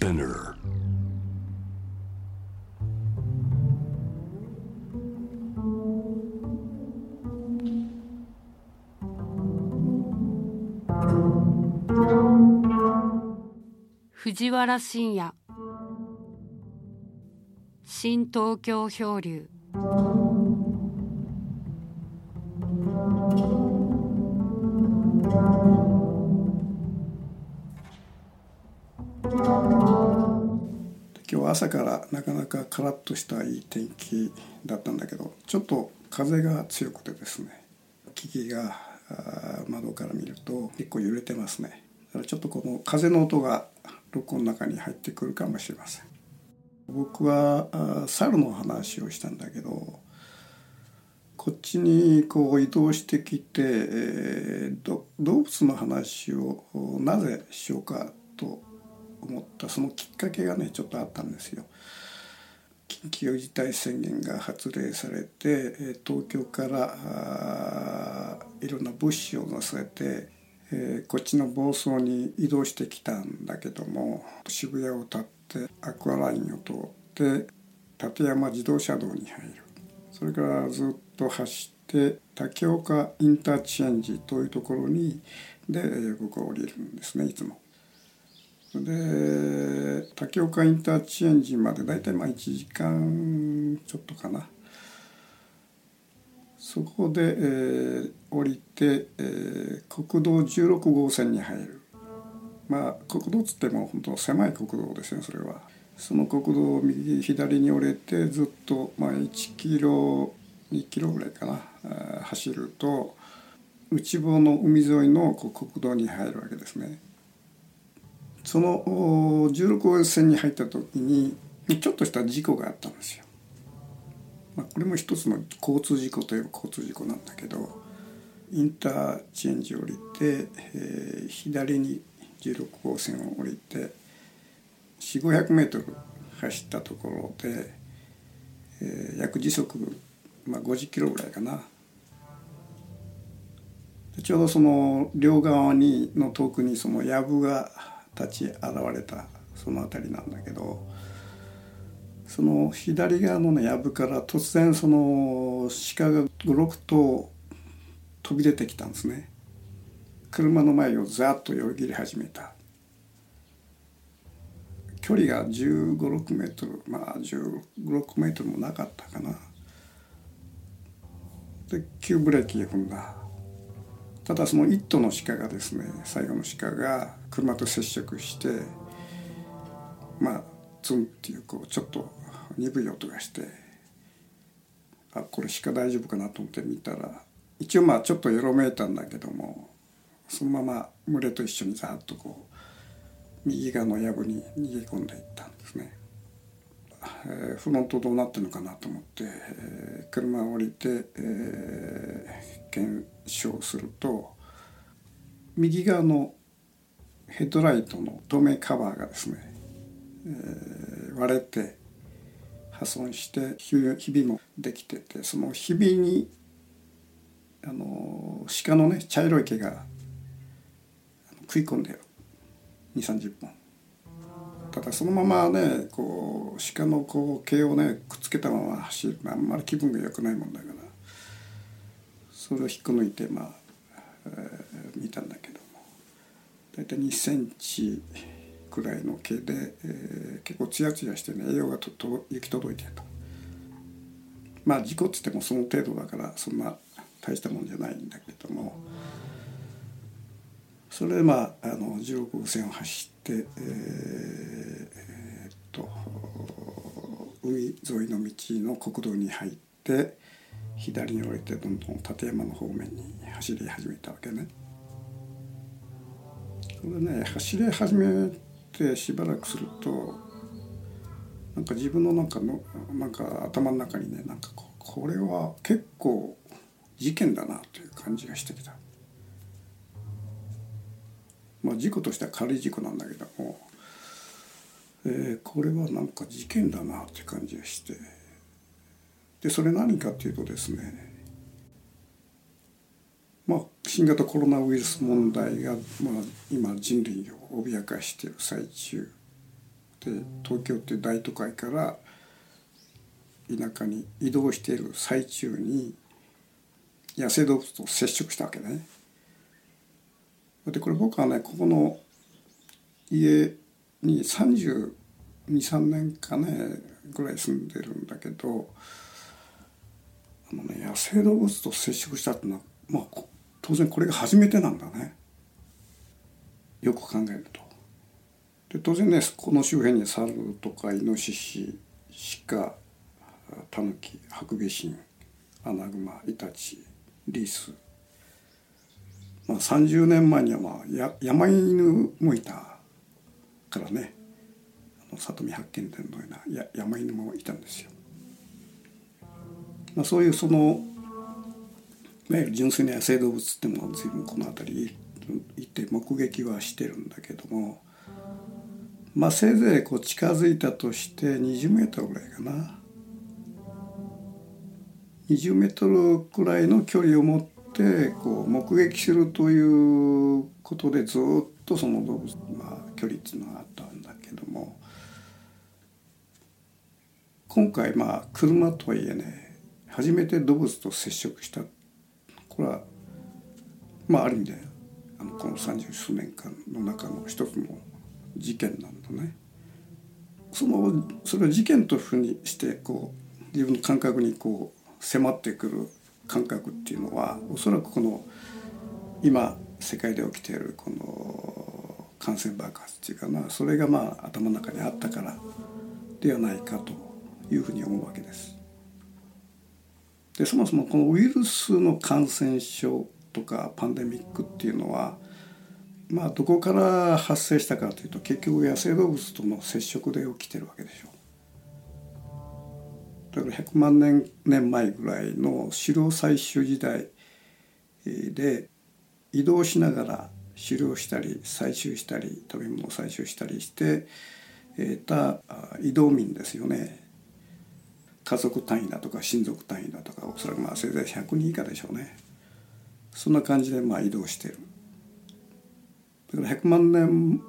Spinner. 藤原信也新東京漂流朝からなかなかカラッとしたいい天気だったんだけどちょっと風が強くてですね木々が窓から見ると結構揺れてますね。だからちょっとこの風の音が録音の中に入ってくるかもしれません。僕は猿の話をしたんだけどこっちにこう移動してきて、えー動物の話をなぜしようかと思ったそのきっかけがねちょっとあったんですよ。緊急事態宣言が発令されて東京からいろんな物資を載せて、えーこっちの房総に移動してきたんだけども渋谷を立ってアクアラインを通って立山自動車道に入るそれからずっと走って竹岡インターチェンジというところにでえ僕は降りるんですねいつも。で竹岡インターチェンジまでだいたいまあ1時間ちょっとかな。そこで、えー降りて、えー国道16号線に入る。まあ国道っつっても本当狭い国道ですねそれは。その国道を右左に折れてずっと、まあ、1キロ2キロぐらいかな走ると内房の海沿いのこ国道に入るわけですね。その16号線に入った時にちょっとした事故があったんですよ。まあ、これも一つの交通事故といえば交通事故なんだけどインターチェンジを降りて、えー左に16号線を降りて4 5 0 0メートル走ったところで、えー約時速、まあ、50キロぐらいかなちょうどその両側にの遠くにその藪が立ち現れたその辺りなんだけどその左側のね藪から突然その鹿が56頭飛び出てきたんですね。車の前をざっとよぎり始めた。距離が1 5 6メートルまあ1 5 6メートルもなかったかな。で急ブレーキ踏んだ。ただその一頭の鹿がですね最後の鹿が車と接触してまあツンっていうこうちょっと鈍い音がしてあこれ鹿大丈夫かなと思って見たら一応まあちょっとよろめいたんだけどもそのまま群れと一緒にざっとこう右側の藪に逃げ込んでいったん。えーフロントどうなってるのかなと思って、車を降りて、え検証すると右側のヘッドライトの止めカバーがですね、割れて破損してひびもできててそのひびにあの鹿のね茶色い毛が食い込んでる2 3 0本。ただそのままねこう鹿のこう毛をねくっつけたまま走る。あんまり気分が良くないもんだからそれを引っこ抜いてまあ、えー見たんだけども。大体2センチくらいの毛で、えー結構ツヤツヤしてね栄養がとと行き届いてると。まあ事故っつってもその程度だからそんな大したもんじゃないんだけども。それでまああの16号線を走ってえーえーっと海沿いの道の国道に入って左に降りてどんどん立山の方面に走り始めたわけね。それね走り始めてしばらくするとなんか自分の中のなんか頭の中にねなんかここれは結構事件だなという感じがしてきた。まあ事故としては軽い事故なんだけども、えーこれはなんか事件だなって感じがして。でそれ何かっていうとですねまあ新型コロナウイルス問題が、まあ、今人類を脅かしている最中。で東京って大都会から田舎に移動している最中に野生動物と接触したわけね。でこれ僕はねここの家に323年かねぐらい住んでるんだけどあの、ね、野生動物と接触したっていうのは、まあ、当然これが初めてなんだねよく考えると。で当然ねこの周辺に猿とかイノシシ鹿タヌキハクビシンアナグマイタチリスまあ30年前にはまあや山犬もいたからねあの里見八犬伝のようなや山犬もいたんですよ。まあ、そういうそのいわゆる純粋な野生動物っていうのは随分この辺り行って目撃はしてるんだけどもまあせいぜいこう近づいたとして20メートルぐらいかな20メートルくらいの距離を持ってこう目撃するということでずっとその動物、まあ、距離っていうのがあったんだけども今回まあ車とはいえね初めて動物と接触したこれはまあある意味であのこの三十数年間の中の一つの事件なんだね。そのそれを事件というふうにしてこう自分の感覚にこう迫ってくる感覚っていうのはおそらくこの今世界で起きているこの感染爆発っていうかなそれがまあ頭の中にあったからではないかというふうに思うわけです。でそもそもこのウイルスの感染症とかパンデミックっていうのはまあどこから発生したかというと結局野生動物との接触で起きてるわけでしょう。だから100万年年前ぐらいの狩猟採集時代で移動しながら狩猟したり採集したり食べ物を採集したりしてた移動民ですよね。家族単位だとか親族単位だとかおそらくまあせいぜい100人以下でしょうね。そんな感じでまあ移動してる。だから100万年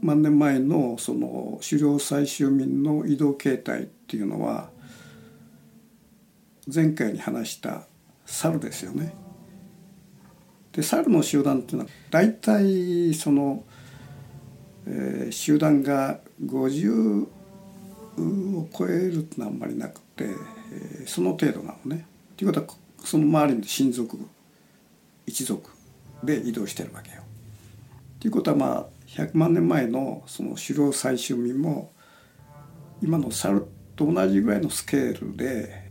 万年前のその狩猟採集民の移動形態っていうのは前回に話した猿ですよね。で猿の集団っていうのは大体その、えー、集団が50を超えるってのはあんまりなくて、えー、その程度なのね。ということはその周りに親族一族で移動してるわけよ。ということはまあ100万年前のその狩猟採集民も今の猿と同じぐらいのスケールで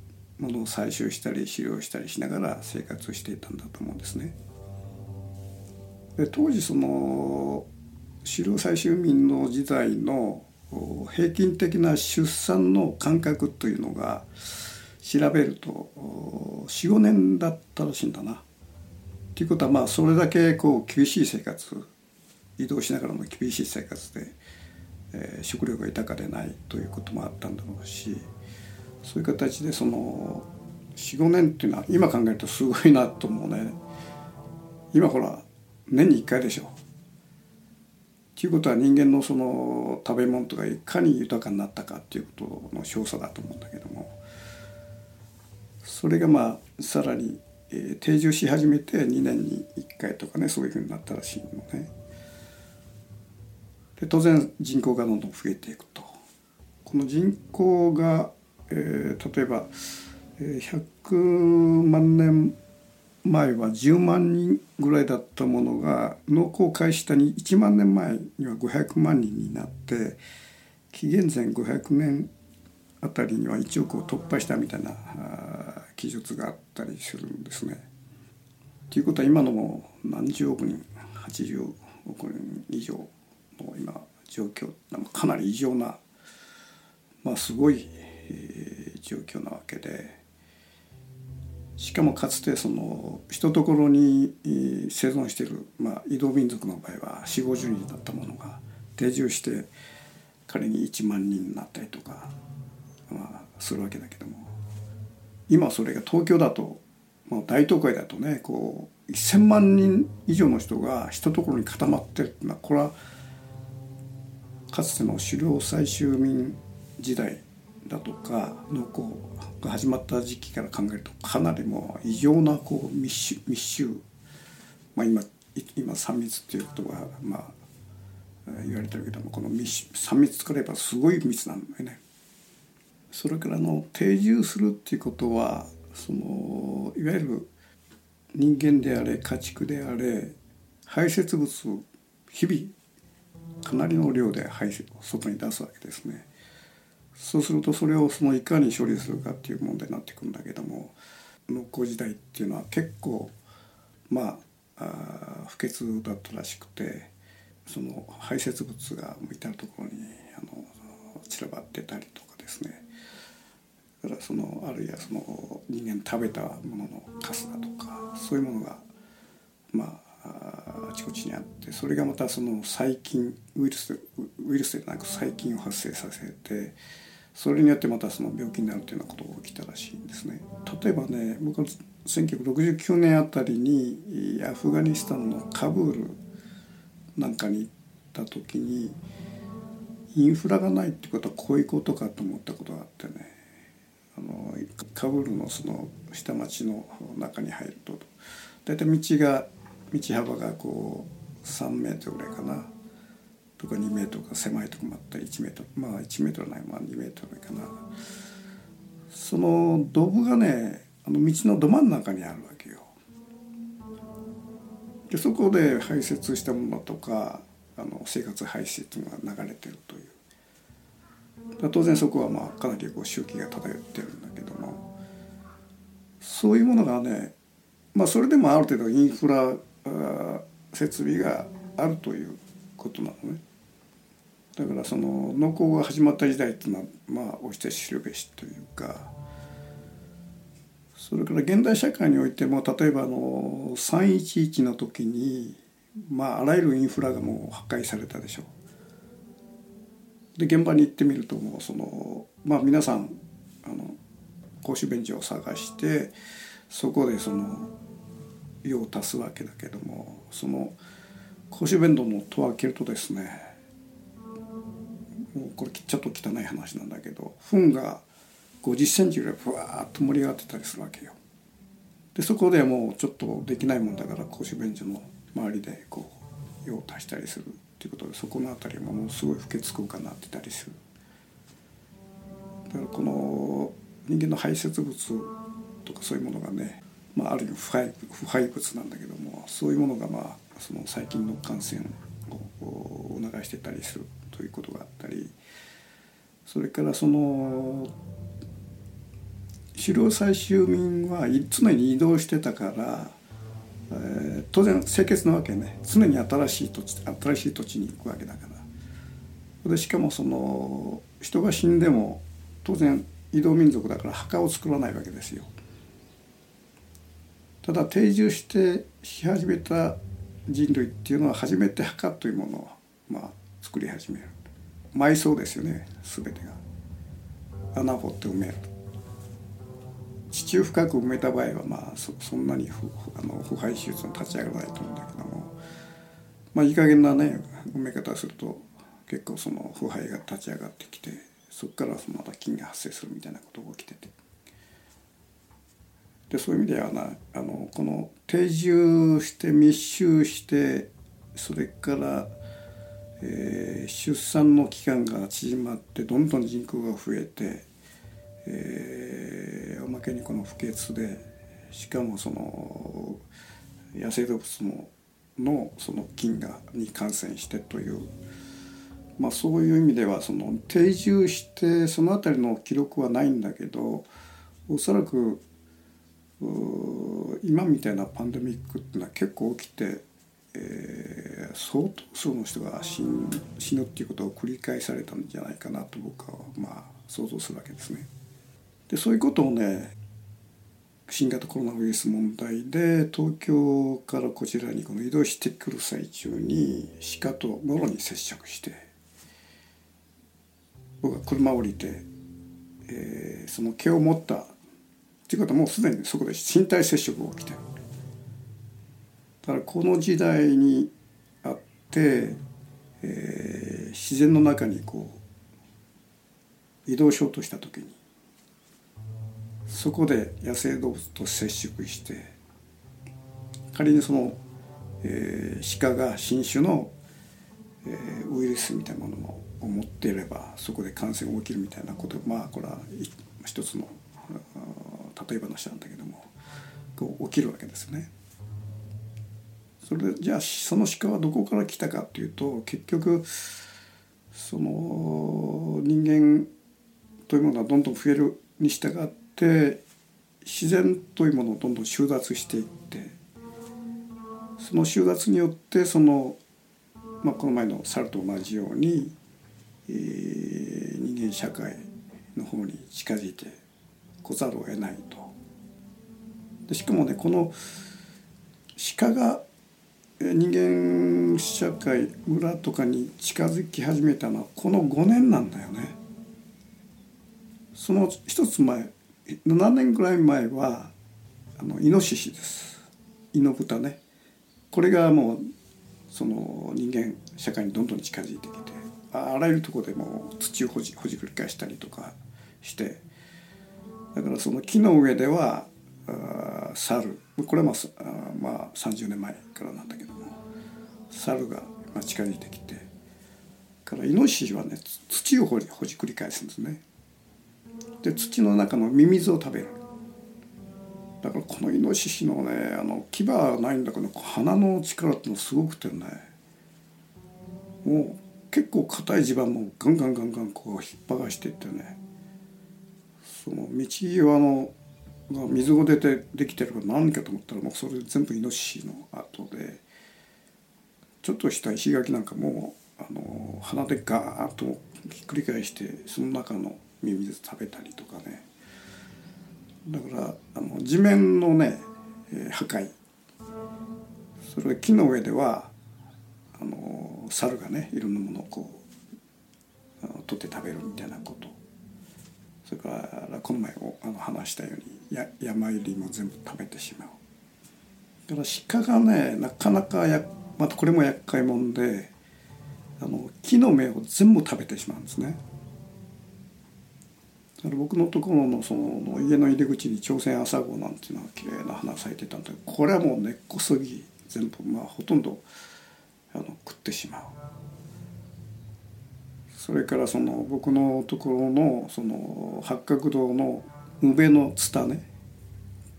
ものを採集したり狩猟したりしながら生活していたんだと思うんですね。で当時その狩猟採集民の時代の平均的な出産の間隔というのが調べると45年だったらしいんだな。ということはまあそれだけこう厳しい生活移動しながらの厳しい生活で、えー、食料が豊かでないということもあったんだろうしそういう形でその45年っていうのは今考えるとすごいなと思うね。今ほら年に1回でしょ。ということは人間のその食べ物とかいかに豊かになったかっていうことの証左だと思うんだけども。それがまあさらに、えー、定住し始めて2年に1回とかねそういうふうになったらしいのね。で当然人口がどんどん増えていくと。この人口が、えー、例えば100万年前は10万人ぐらいだったものが農耕開始したに1万年前には500万人になって紀元前500年あたりには1億を突破したみたいな記述があったりするんですね。ということは今のも何十億人80億人以上の今状況かなり異常な、まあ、すごい、えー、状況なわけでしかもかつてその一ところに生存している、まあ、移動民族の場合は4 5 0人だったものが定住して仮に1万人になったりとか、まあ、するわけだけども今それが東京だと、まあ、大都会だとねこう1,000万人以上の人が一ところに固まってるっていうのはこれはかつての狩猟採集民時代だとか農耕が始まった時期から考えるとかなりもう異常なこう密集密集、まあ今、今3密っていうことはまあ言われてるけどもこの密3密作ればすごい密なんだよね。それからの定住するっていうことはそのいわゆる人間であれ家畜であれ排泄物を日々かなりの量で排泄外に出すわけですね。そうするとそれをそのいかに処理するかっていう問題になってくるんだけども農耕時代っていうのは結構まあ不潔だったらしくてその排泄物が至る所にあの散らばってたりとかですね。だからそのあるいはその人間食べたもののカスだとかそういうものがまあちこちにあってそれがまたその細菌ウイルスウイルスでなく細菌を発生させてそれによってまたその病気になるというようなことが起きたらしいんですね。例えばね僕は1969年あたりにアフガニスタンのカブールなんかに行った時にインフラがないってことはこういうことかと思ったことがあってねあのカブールのその下町の中に入ると大体道が道幅がこう3メートルぐらいかな。とか2メートルか狭いとこもあった。り1メートルまあ1メートルないまあ2メートルぐらいかな。そのドブがねあの道のど真ん中にあるわけよ。でそこで排泄したものとかあの生活排泄っていうのが流れてるという。当然そこはまあかなりこう周期が漂ってるんだけども。そういうものがねまあそれでもある程度インフラ設備があるということなのね。だからその農耕が始まった時代っていうのはまあおして知るべしというかそれから現代社会においても例えばあの311の時にまああらゆるインフラがもう破壊されたでしょう。で現場に行ってみるともうそのまあ皆さんあの公衆便所を探してそこでその用を足すわけだけどもその公衆便所の戸を開けるとですねもうこれちょっと汚い話なんだけど糞が50センチぐらいふわーっと盛り上がってたりするわけよ。でそこでもうちょっとできないもんだから公衆便所の周りでこう用を足したりするっていうことでそこの辺りももうすごい不潔空間になってたりする。だからこの人間の排泄物とかそういうものがね、まあ、ある意味腐敗腐敗物なんだけどもそういうものがまあその細菌の感染を促してたりするということがあったりそれからその狩猟採集民は常に移動してたから、えー、当然清潔なわけね常に新しい土地新しい土地に行くわけだからでしかもその人が死んでも当然移動民族だから墓を作らないわけですよ。ただ定住してし始めた人類っていうのは初めて墓というものをまあ作り始める。埋葬ですよね。全てが。穴掘って埋める地中深く埋めた場合はまあそそんなに腐あの腐敗手術の立ち上がらないと思うんだけども。まあいい加減なね埋め方すると結構その腐敗が立ち上がってきてそこからまた菌が発生するみたいなことが起きてて。でそういう意味ではなあのこの定住して密集してそれからえー、出産の期間が縮まってどんどん人口が増えて、えー、おまけにこの不潔でしかもその野生動物ののその菌がに感染してという、まあ、そういう意味ではその定住してその辺りの記録はないんだけどおそらく今みたいなパンデミックっていうのは結構起きてえー、相当数の人が死ぬ死ぬっていうことを繰り返されたんじゃないかなと僕はまあ想像するわけですね。でそういうことをね新型コロナウイルス問題で東京からこちらにこの移動してくる最中に鹿ともろに接触して僕は車を降りて、えー、その毛を持ったっていうことはもうすでにそこで身体接触が起きてる。だからこの時代にあって、えー、自然の中にこう移動しようとした時にそこで野生動物と接触して仮にその、えー、鹿が新種の、えー、ウイルスみたいなものを持っていればそこで感染が起きるみたいなことまあこれは一つの例え話なんだけどもこう起きるわけですね。それでじゃあその鹿はどこから来たかっていうと結局その人間というものはどんどん増えるに従って自然というものをどんどん収奪していってその収奪によってその、まあ、この前の猿と同じように、えー、人間社会の方に近づいてこざるを得ないと。でしかもねこの鹿が人間社会村とかに近づき始めたのはこの5年なんだよね。その一つ前7年ぐらい前はあのイノシシですイノブタねこれがもうその人間社会にどんどん近づいてきてあらゆるところでも土をほじほじくり返したりとかしてだからその木の上では猿。これはまあまあ30年前からなんだけども。猿が近づいてきて。からイノシシはね土をほじほじくり返すんですね。で土の中のミミズを食べる。だからこのイノシシのねあの牙はないんだけど鼻の力ってのすごくてね。もう結構硬い地盤もガンガンガンガンこう引っ張がしていってね。その道際の水が出てできてるか何かと思ったらもうそれ全部イノシシの跡でちょっとした石垣なんかもあの鼻でガーッとひっくり返してその中のミミズ食べたりとかね。だからあの地面のね、えー、破壊。それ木の上ではあの猿がねいろんなものをこう取って食べるみたいなこと。それからこの前あの話したようにや山入りも全部食べてしまうだから鹿がねなかなかやまたこれも厄介もんであの木の芽を全部食べてしまうんですね。だから僕のところのその家の入り口に朝鮮朝顔なんていうのが綺麗な花咲いてたんでこれはもう根っこすぎ全部まあほとんどあの食ってしまう。それからその僕のところのその八角堂の宇部のツタね。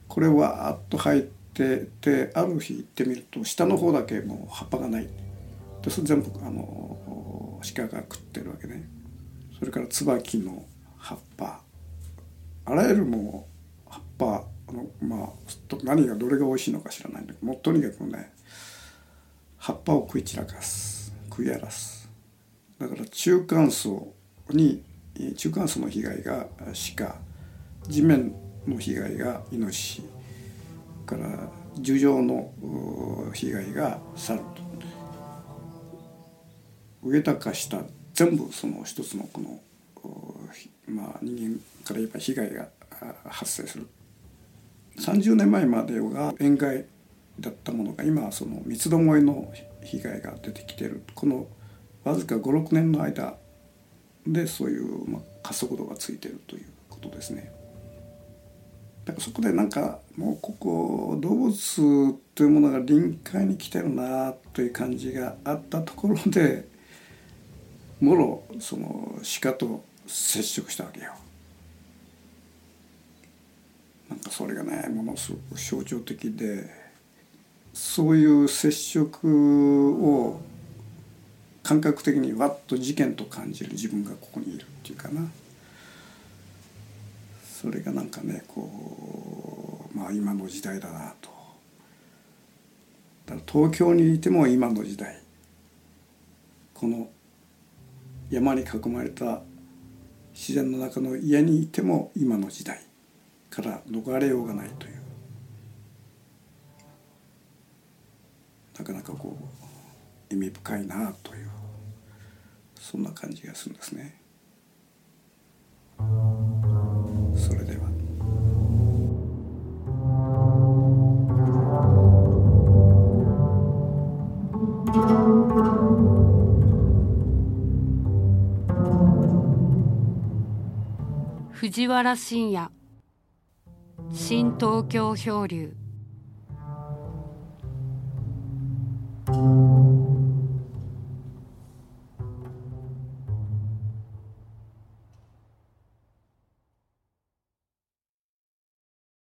これわーっと入っててある日行ってみると下の方だけもう葉っぱがない。でそれ全部あの鹿が食ってるわけね。それから椿の葉っぱ。あらゆるもう葉っぱあのまあ何がどれが美味しいのか知らないんだけどもうとにかくね葉っぱを食い散らかす。食い荒らす。だから中間層に中間層の被害が鹿地面の被害がイノシシから樹上の被害が猿と。上高下全部その一つのこのまあ人間から言えば被害が発生する。30年前までは塩害だったものが今はその三つどもえの被害が出てきてる。このわずか56年の間でそういう、まあ、加速度がついてるということですね。だからそこでなんかもうここ動物というものが臨界に来てるなという感じがあったところでもろその鹿と接触したわけよ。なんかそれがねものすごく象徴的でそういう接触を感覚的にわっと事件と感じる自分がここにいるっていうかな。それがなんかねこうまあ今の時代だなと。だ東京にいても今の時代。この山に囲まれた自然の中の家にいても今の時代。から逃れようがないという。なかなかこう意味深いなという。そんな感じがするんですね。それでは。藤原信也新東京漂流